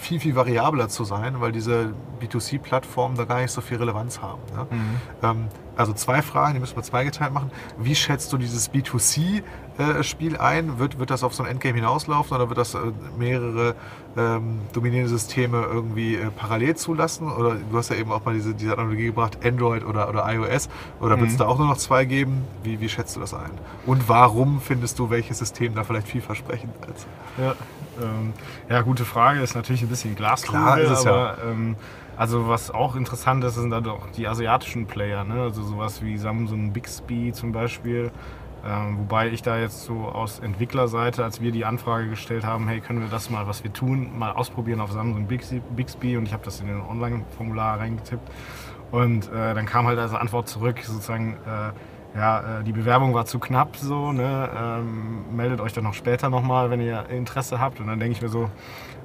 viel, viel variabler zu sein, weil diese B2C-Plattformen da gar nicht so viel Relevanz haben. Ne? Mhm. Ähm, also zwei Fragen, die müssen wir zweigeteilt machen. Wie schätzt du dieses B2C-Spiel ein? Wird, wird das auf so ein Endgame hinauslaufen oder wird das äh, mehrere ähm, dominierende Systeme irgendwie äh, parallel zulassen? Oder du hast ja eben auch mal diese, diese Analogie gebracht, Android oder, oder iOS. Oder wird es mhm. da auch nur noch zwei geben? Wie, wie schätzt du das ein? Und warum findest du welches System da vielleicht vielversprechend als? Ja, ähm, ja, gute Frage. Ist natürlich ein bisschen Glaskugel, Klar ist es aber ja. ähm, also was auch interessant ist, sind dann doch die asiatischen Player, ne? also sowas wie Samsung Bixby zum Beispiel. Ähm, wobei ich da jetzt so aus Entwicklerseite, als wir die Anfrage gestellt haben, hey, können wir das mal, was wir tun, mal ausprobieren auf Samsung Bixby, Bixby? Und ich habe das in den Online-Formular reingetippt. Und äh, dann kam halt als Antwort zurück sozusagen, äh, ja, äh, die Bewerbung war zu knapp so, ne? ähm, meldet euch dann noch später nochmal, wenn ihr Interesse habt. Und dann denke ich mir so,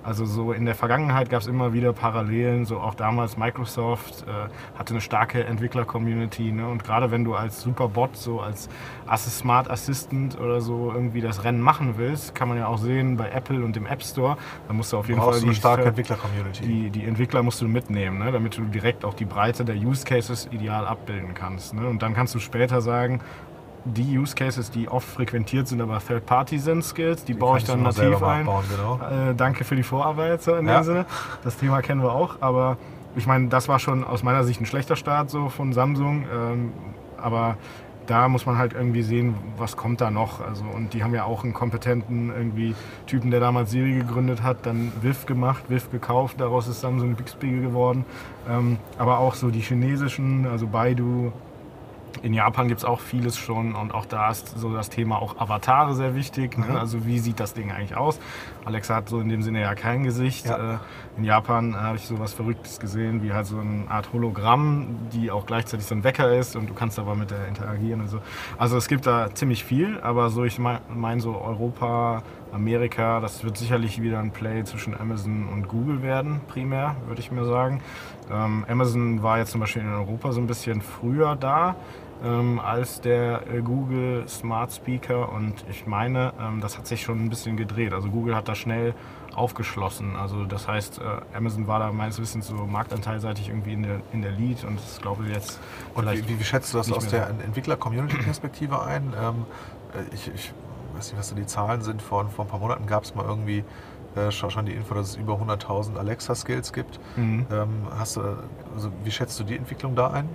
also so in der Vergangenheit gab es immer wieder Parallelen, so auch damals Microsoft äh, hatte eine starke Entwickler-Community ne? und gerade wenn du als Superbot, so als Smart Assistant oder so irgendwie das Rennen machen willst, kann man ja auch sehen bei Apple und dem App Store, da musst du auf jeden Fall die starke Entwickler-Community. Die, die, Entwickler musst du mitnehmen, ne? damit du direkt auch die Breite der Use Cases ideal abbilden kannst. Ne? Und dann kannst du später sagen, die Use Cases, die oft frequentiert sind, aber Third Party sind Skills, die, die baue ich dann nativ ein. Genau. Äh, danke für die Vorarbeit so in ja. dem Sinne. Das Thema kennen wir auch, aber ich meine, das war schon aus meiner Sicht ein schlechter Start so von Samsung, ähm, aber da muss man halt irgendwie sehen, was kommt da noch. Also, und die haben ja auch einen kompetenten irgendwie Typen, der damals Siri gegründet hat, dann WIF gemacht, WIF gekauft, daraus ist Samsung Bixby geworden. Ähm, aber auch so die chinesischen, also Baidu, in Japan gibt es auch vieles schon und auch da ist so das Thema auch Avatare sehr wichtig. Ne? Mhm. Also wie sieht das Ding eigentlich aus? Alexa hat so in dem Sinne ja kein Gesicht. Ja. Äh, in Japan habe ich so was Verrücktes gesehen, wie halt so eine Art Hologramm, die auch gleichzeitig so ein Wecker ist und du kannst aber mit der interagieren und so. Also es gibt da ziemlich viel, aber so ich meine mein so Europa, Amerika, das wird sicherlich wieder ein Play zwischen Amazon und Google werden, primär, würde ich mir sagen. Ähm, Amazon war jetzt zum Beispiel in Europa so ein bisschen früher da ähm, als der äh, Google Smart Speaker und ich meine, ähm, das hat sich schon ein bisschen gedreht. Also Google hat da schnell aufgeschlossen. Also das heißt, äh, Amazon war da meines Wissens so marktanteilseitig irgendwie in der, in der Lead und das glaube ich jetzt Und vielleicht wie, wie schätzt du das aus der Entwickler-Community-Perspektive ein? Ähm, äh, ich, ich weiß nicht, was so die Zahlen sind. Vor, vor ein paar Monaten gab es mal irgendwie äh, schon schon die Info, dass es über 100.000 Alexa-Skills gibt. Mhm. Ähm, hast du, also wie schätzt du die Entwicklung da ein?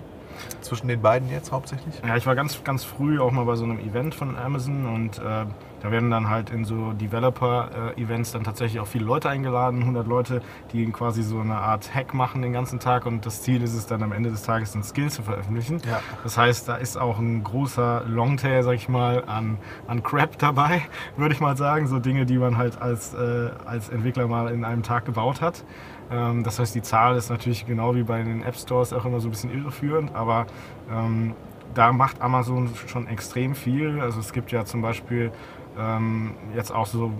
Zwischen den beiden jetzt hauptsächlich? Ja, ich war ganz, ganz früh auch mal bei so einem Event von Amazon und äh, da werden dann halt in so Developer-Events dann tatsächlich auch viele Leute eingeladen, 100 Leute, die quasi so eine Art Hack machen den ganzen Tag und das Ziel ist es dann am Ende des Tages ein Skill zu veröffentlichen. Ja. Das heißt, da ist auch ein großer Longtail, sag ich mal, an, an Crap dabei, [LAUGHS] würde ich mal sagen. So Dinge, die man halt als, äh, als Entwickler mal in einem Tag gebaut hat. Ähm, das heißt, die Zahl ist natürlich genau wie bei den App Stores auch immer so ein bisschen irreführend, aber ähm, da macht Amazon schon extrem viel. Also es gibt ja zum Beispiel ähm, jetzt auch so,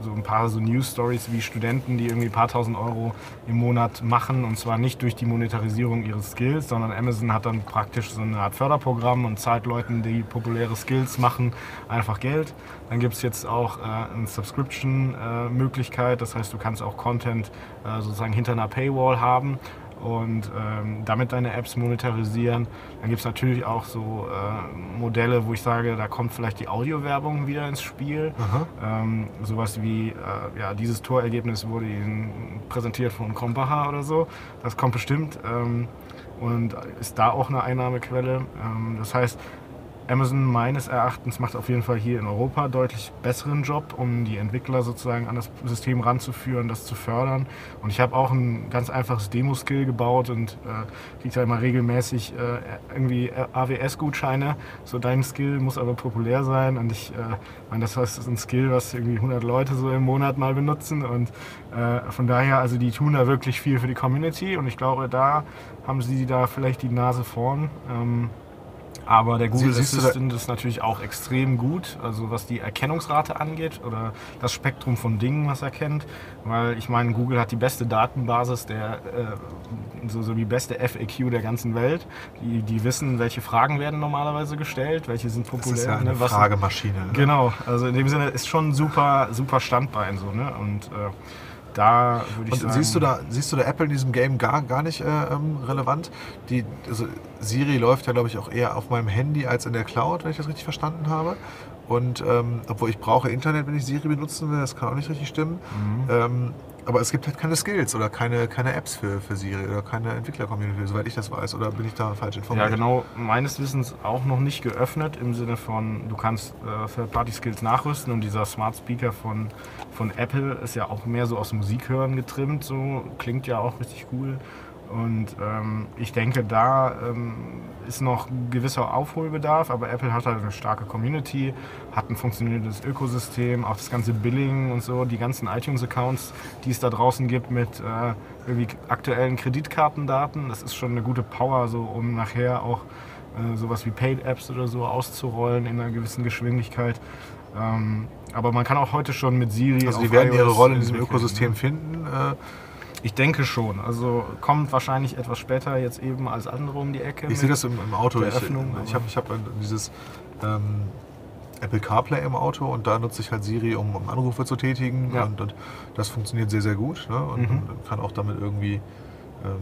so ein paar so News Stories wie Studenten, die irgendwie ein paar tausend Euro im Monat machen und zwar nicht durch die Monetarisierung ihres Skills, sondern Amazon hat dann praktisch so eine Art Förderprogramm und zahlt Leuten, die populäre Skills machen, einfach Geld. Dann gibt es jetzt auch äh, eine Subscription-Möglichkeit, das heißt, du kannst auch Content äh, sozusagen hinter einer Paywall haben und ähm, damit deine Apps monetarisieren. Dann gibt es natürlich auch so äh, Modelle, wo ich sage, da kommt vielleicht die Audiowerbung wieder ins Spiel. Ähm, sowas wie, äh, ja, dieses Torergebnis wurde Ihnen präsentiert von Kompaha oder so. Das kommt bestimmt ähm, und ist da auch eine Einnahmequelle. Ähm, das heißt, Amazon meines Erachtens macht auf jeden Fall hier in Europa deutlich besseren Job, um die Entwickler sozusagen an das System ranzuführen, das zu fördern. Und ich habe auch ein ganz einfaches Demo-Skill gebaut und äh, kriege da immer regelmäßig äh, irgendwie AWS-Gutscheine. So dein Skill muss aber populär sein und ich äh, meine, das ist ein Skill, was irgendwie 100 Leute so im Monat mal benutzen und äh, von daher, also die tun da wirklich viel für die Community und ich glaube, da haben sie da vielleicht die Nase vorn. Ähm, aber der Google da- Assistant ist natürlich auch extrem gut, also was die Erkennungsrate angeht oder das Spektrum von Dingen, was er kennt. Weil ich meine, Google hat die beste Datenbasis, der, äh, so, so die beste FAQ der ganzen Welt. Die, die wissen, welche Fragen werden normalerweise gestellt, welche sind Das populär. ist ja eine ne, was- Fragemaschine. ne? Genau, also in dem Sinne ist schon ein super, super Standbein so, ne? Und äh, da würde ich Und sagen. siehst du, da, siehst du da Apple in diesem Game gar, gar nicht äh, ähm, relevant? Die, also Siri läuft ja, glaube ich, auch eher auf meinem Handy als in der Cloud, wenn ich das richtig verstanden habe. Und ähm, obwohl ich brauche Internet, wenn ich Siri benutzen will, das kann auch nicht richtig stimmen. Mhm. Ähm, aber es gibt halt keine Skills oder keine, keine Apps für, für Siri oder keine Entwickler-Community, soweit ich das weiß. Oder bin ich da falsch informiert? Ja, genau. Meines Wissens auch noch nicht geöffnet im Sinne von, du kannst äh, Third-Party-Skills nachrüsten und dieser Smart Speaker von, von Apple ist ja auch mehr so aus Musikhören getrimmt, so klingt ja auch richtig cool. Und ähm, ich denke, da ähm, ist noch gewisser Aufholbedarf, aber Apple hat halt eine starke Community, hat ein funktionierendes Ökosystem, auch das ganze Billing und so, die ganzen iTunes-Accounts, die es da draußen gibt mit äh, irgendwie aktuellen Kreditkartendaten. Das ist schon eine gute Power, so um nachher auch äh, sowas wie Paid-Apps oder so auszurollen in einer gewissen Geschwindigkeit. Ähm, aber man kann auch heute schon mit Siri. Also die werden ihre Rolle in diesem Ökosystem ne? finden. Äh, Ich denke schon. Also kommt wahrscheinlich etwas später jetzt eben als andere um die Ecke. Ich sehe das im, im Auto. der Ich, Öffnung, ich habe ich hab dieses ähm, Apple CarPlay im Auto und da nutze ich halt Siri, um, um Anrufe zu tätigen. Ja. Und, und das funktioniert sehr, sehr gut. Ne? Und, Mhm. und kann auch damit irgendwie ähm,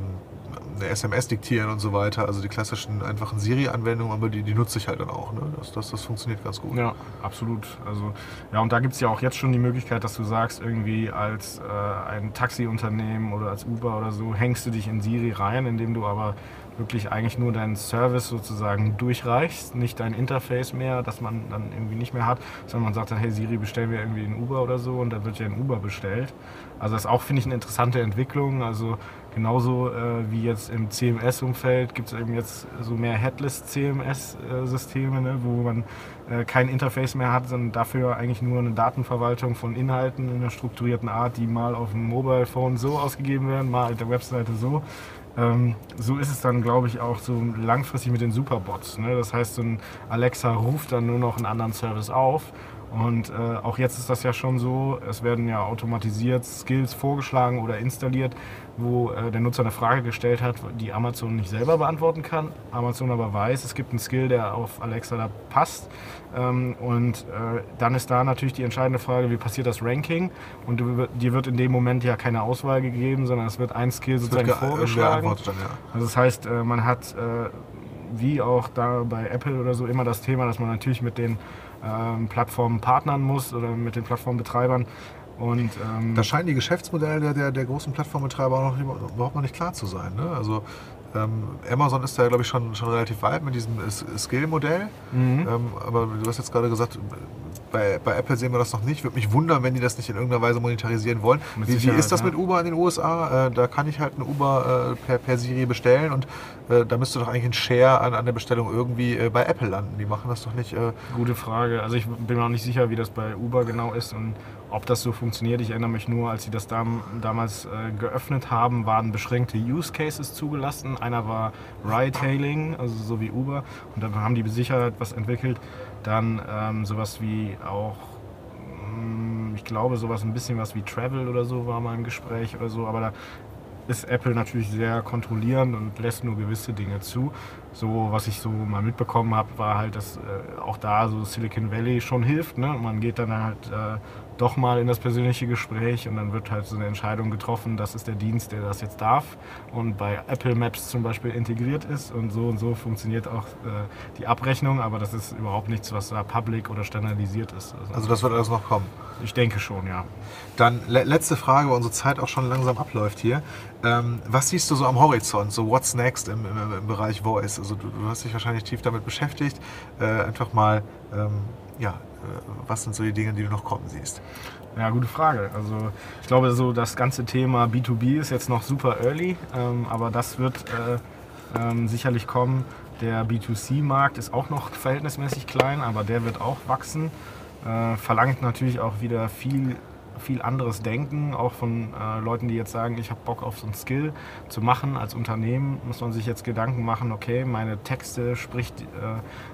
eine SMS diktieren und so weiter. Also die klassischen einfachen Siri-Anwendungen, aber die, die nutze ich halt dann auch. Ne? Das, das, das funktioniert ganz gut. Ja, absolut. Also, ja, und da gibt es ja auch jetzt schon die Möglichkeit, dass du sagst, irgendwie als äh, ein Taxiunternehmen oder als Uber oder so, hängst du dich in Siri rein, indem du aber wirklich eigentlich nur deinen Service sozusagen durchreichst, nicht dein Interface mehr, das man dann irgendwie nicht mehr hat, sondern man sagt dann, hey Siri, bestellen wir irgendwie einen Uber oder so und dann wird ja ein Uber bestellt. Also das ist auch, finde ich, eine interessante Entwicklung. Also genauso äh, wie jetzt im CMS-Umfeld gibt es eben jetzt so mehr Headless-CMS-Systeme, ne, wo man äh, kein Interface mehr hat, sondern dafür eigentlich nur eine Datenverwaltung von Inhalten in einer strukturierten Art, die mal auf dem Mobile Phone so ausgegeben werden, mal auf der Webseite so. Ähm, so ist es dann, glaube ich, auch so langfristig mit den Superbots. Ne? Das heißt, so ein Alexa ruft dann nur noch einen anderen Service auf. Und äh, auch jetzt ist das ja schon so, es werden ja automatisiert Skills vorgeschlagen oder installiert, wo äh, der Nutzer eine Frage gestellt hat, die Amazon nicht selber beantworten kann. Amazon aber weiß, es gibt einen Skill, der auf Alexa da passt. Ähm, und äh, dann ist da natürlich die entscheidende Frage, wie passiert das Ranking? Und dir wird in dem Moment ja keine Auswahl gegeben, sondern es wird ein Skill sozusagen vorgeschlagen. Dann, ja. Also das heißt, äh, man hat äh, wie auch da bei Apple oder so immer das Thema, dass man natürlich mit den ähm, Plattformen partnern muss oder mit den Plattformbetreibern. Und, ähm, da scheinen die Geschäftsmodelle der, der, der großen Plattformbetreiber auch noch überhaupt noch nicht klar zu sein. Ne? Also Amazon ist da, glaube ich, schon, schon relativ weit mit diesem Skill-Modell. Mhm. Ähm, aber du hast jetzt gerade gesagt, bei, bei, Apple sehen wir das noch nicht. Würde mich wundern, wenn die das nicht in irgendeiner Weise monetarisieren wollen. Wie, wie, ist das ja. mit Uber in den USA? Äh, da kann ich halt ein Uber äh, per, per Siri bestellen und äh, da müsste doch eigentlich ein Share an, an der Bestellung irgendwie bei Apple landen. Die machen das doch nicht. Gute Frage. Also ich bin mir auch nicht sicher, wie das bei Uber genau ist und ob das so funktioniert. Ich erinnere mich nur, als sie das dam damals äh, geöffnet haben, waren beschränkte Use Cases zugelassen. Einer war Ride-Hailing, also so wie Uber. Und dann haben die Sicherheit was entwickelt. Dann ähm, sowas wie auch mm, ich glaube, sowas ein bisschen was wie Travel oder so war mal im Gespräch oder so, aber da ist Apple natürlich sehr kontrollierend und lässt nur gewisse Dinge zu. So, was ich so mal mitbekommen habe, war halt, dass äh, auch da so Silicon Valley schon hilft. Ne? Man geht dann halt äh, doch mal in das persönliche Gespräch und dann wird halt so eine Entscheidung getroffen, das ist der Dienst, der das jetzt darf und bei Apple Maps zum Beispiel integriert ist und so und so funktioniert auch äh, die Abrechnung, aber das ist überhaupt nichts, was da public oder standardisiert ist. Also, also das wird alles noch kommen? Ich denke schon, ja. Dann le letzte Frage, weil unsere Zeit auch schon langsam abläuft hier. Ähm, was siehst du so am Horizont, so what's next im, im, im Bereich Voice? Also du, du, hast dich wahrscheinlich tief damit beschäftigt. Äh, einfach mal, ähm, ja, was sind so die Dinge, die du noch kommen siehst? Ja, gute Frage. Also ich glaube, so das ganze Thema B2B ist jetzt noch super early, ähm, aber das wird äh, ähm, sicherlich kommen. Der B2C-Markt ist auch noch verhältnismäßig klein, aber der wird auch wachsen. Äh, verlangt natürlich auch wieder viel viel anderes Denken, auch von äh, Leuten, die jetzt sagen, ich habe Bock auf so ein Skill zu machen. Als Unternehmen muss man sich jetzt Gedanken machen, okay, meine Texte spricht äh,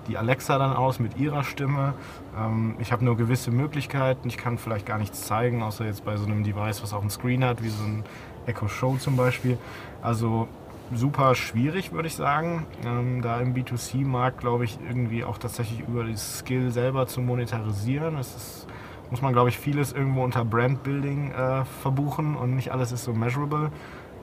die Alexa dann aus mit ihrer Stimme. Ähm, ich habe nur gewisse Möglichkeiten, ich kann vielleicht gar nichts zeigen, außer jetzt bei so einem Device, was auch einen Screen hat, wie so ein Echo Show zum Beispiel. Also super schwierig, würde ich sagen, ähm, da im B2C-Markt, glaube ich, irgendwie auch tatsächlich über das Skill selber zu monetarisieren. Es ist muss man, glaube ich, vieles irgendwo unter Brandbuilding äh, verbuchen und nicht alles ist so measurable.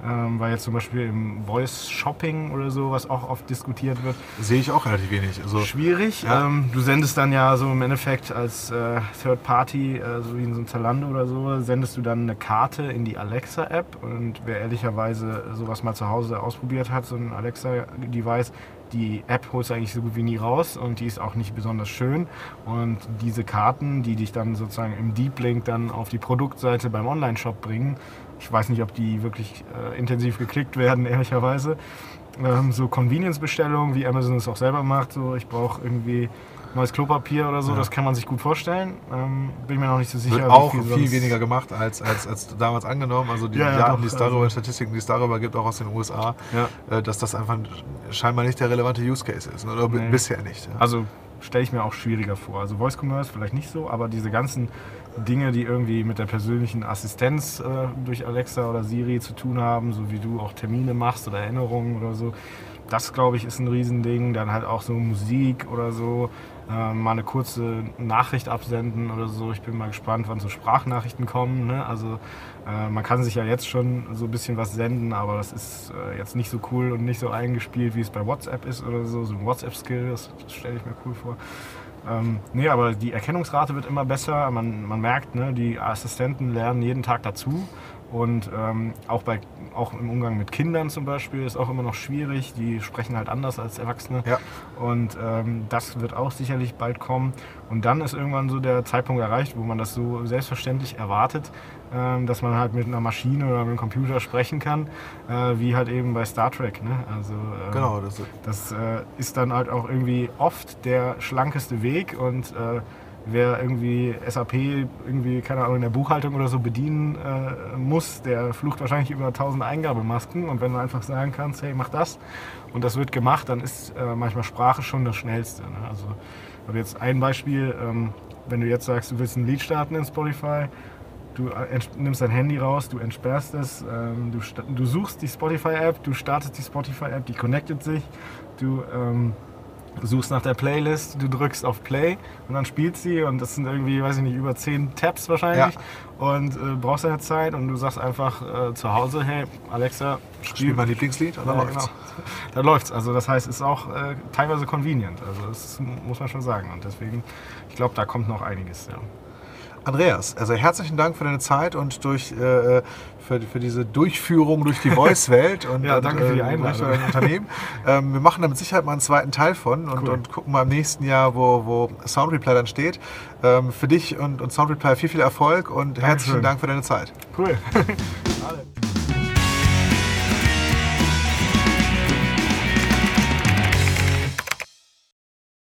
Ähm, weil jetzt zum Beispiel im Voice Shopping oder so, was auch oft diskutiert wird. Sehe ich auch relativ wenig. Also, Schwierig. Ja. Ähm, du sendest dann ja so im Endeffekt als äh, Third Party, äh, so wie in so einem Zalando oder so, sendest du dann eine Karte in die Alexa-App. Und wer ehrlicherweise sowas mal zu Hause ausprobiert hat, so ein Alexa-Device, die App holst du eigentlich so gut wie nie raus und die ist auch nicht besonders schön. Und diese Karten, die dich dann sozusagen im Deep Link dann auf die Produktseite beim Online-Shop bringen, ich weiß nicht, ob die wirklich äh, intensiv geklickt werden, [LAUGHS] ehrlicherweise. Ähm, so Convenience-Bestellungen, wie Amazon es auch selber macht, so ich brauche irgendwie neues Klopapier oder so, ja. das kann man sich gut vorstellen. Ähm, bin mir noch nicht so sicher. Wird auch viel, viel weniger gemacht als, als, als damals angenommen. Also die ja, ja, Daten, die es darüber, also Statistiken, die es darüber gibt, auch aus den USA, äh, dass das einfach scheinbar nicht der relevante Use Case ist. Oder nee. bisher nicht. Also stelle ich mir auch schwieriger vor. Also Voice Commerce vielleicht nicht so, aber diese ganzen Dinge, die irgendwie mit der persönlichen Assistenz äh, durch Alexa oder Siri zu tun haben, so wie du auch Termine machst oder Erinnerungen oder so, das glaube ich ist ein Riesending. Dann halt auch so Musik oder so äh, mal eine kurze Nachricht absenden oder so. Ich bin mal gespannt, wann so Sprachnachrichten kommen. Ne? Also äh, man kann sich ja jetzt schon so ein bisschen was senden, aber das ist äh, jetzt nicht so cool und nicht so eingespielt, wie es bei WhatsApp ist oder so. So ein WhatsApp-Skill, das, das stelle ich mir cool vor. Ähm, nee, aber die Erkennungsrate wird immer besser. Man, man merkt, ne, die Assistenten lernen jeden Tag dazu. Und ähm, auch, bei, auch im Umgang mit Kindern zum Beispiel ist auch immer noch schwierig. Die sprechen halt anders als Erwachsene. Ja. Und ähm, das wird auch sicherlich bald kommen. Und dann ist irgendwann so der Zeitpunkt erreicht, wo man das so selbstverständlich erwartet, dass man halt mit einer Maschine oder mit einem Computer sprechen kann, äh, wie halt eben bei Star Trek. Ne? Also, ähm, Genau, das, das äh, ist dann halt auch irgendwie oft der schlankeste Weg und äh, wer irgendwie SAP irgendwie, keine Ahnung, in der Buchhaltung oder so bedienen äh, muss, der flucht wahrscheinlich über 1000 Eingabemasken und wenn du einfach sagen kannst, hey, mach das und das wird gemacht, dann ist äh, manchmal Sprache schon das Schnellste. Ne? Also, ich habe jetzt ein Beispiel, ähm, wenn du jetzt sagst, du willst ein Lied starten in Spotify, Du äh, ents- nimmst dein Handy raus, du entsperrst es, ähm, du, du suchst die Spotify-App, du startest die Spotify-App, die connectet sich, du ähm, suchst nach der Playlist, du drückst auf Play und dann spielt sie und das sind irgendwie, weiß ich nicht, über 10 Tabs wahrscheinlich Ja. und äh, brauchst deine Zeit und du sagst einfach äh, zu Hause, hey Alexa, Spiel mein Lieblingslied und dann ja, läuft's. Genau. Dann läuft's. Also das heißt, es ist auch äh, teilweise convenient. Also das muss man schon sagen. Und deswegen, ich glaube, da kommt noch einiges. Ja. Andreas, also herzlichen Dank für deine Zeit und durch, äh, für, für diese Durchführung durch die [LAUGHS] Voice-Welt und, Ja, und, danke für die äh, Einladung. dein Unternehmen. ähm, wir machen da mit Sicherheit mal einen zweiten Teil von und, Cool. und gucken mal im nächsten Jahr, wo, wo Sound Reply dann steht. Ähm, für dich und, und Sound Reply viel, viel Erfolg und herzlichen Dankeschön. Dank für deine Zeit. Cool. [LAUGHS]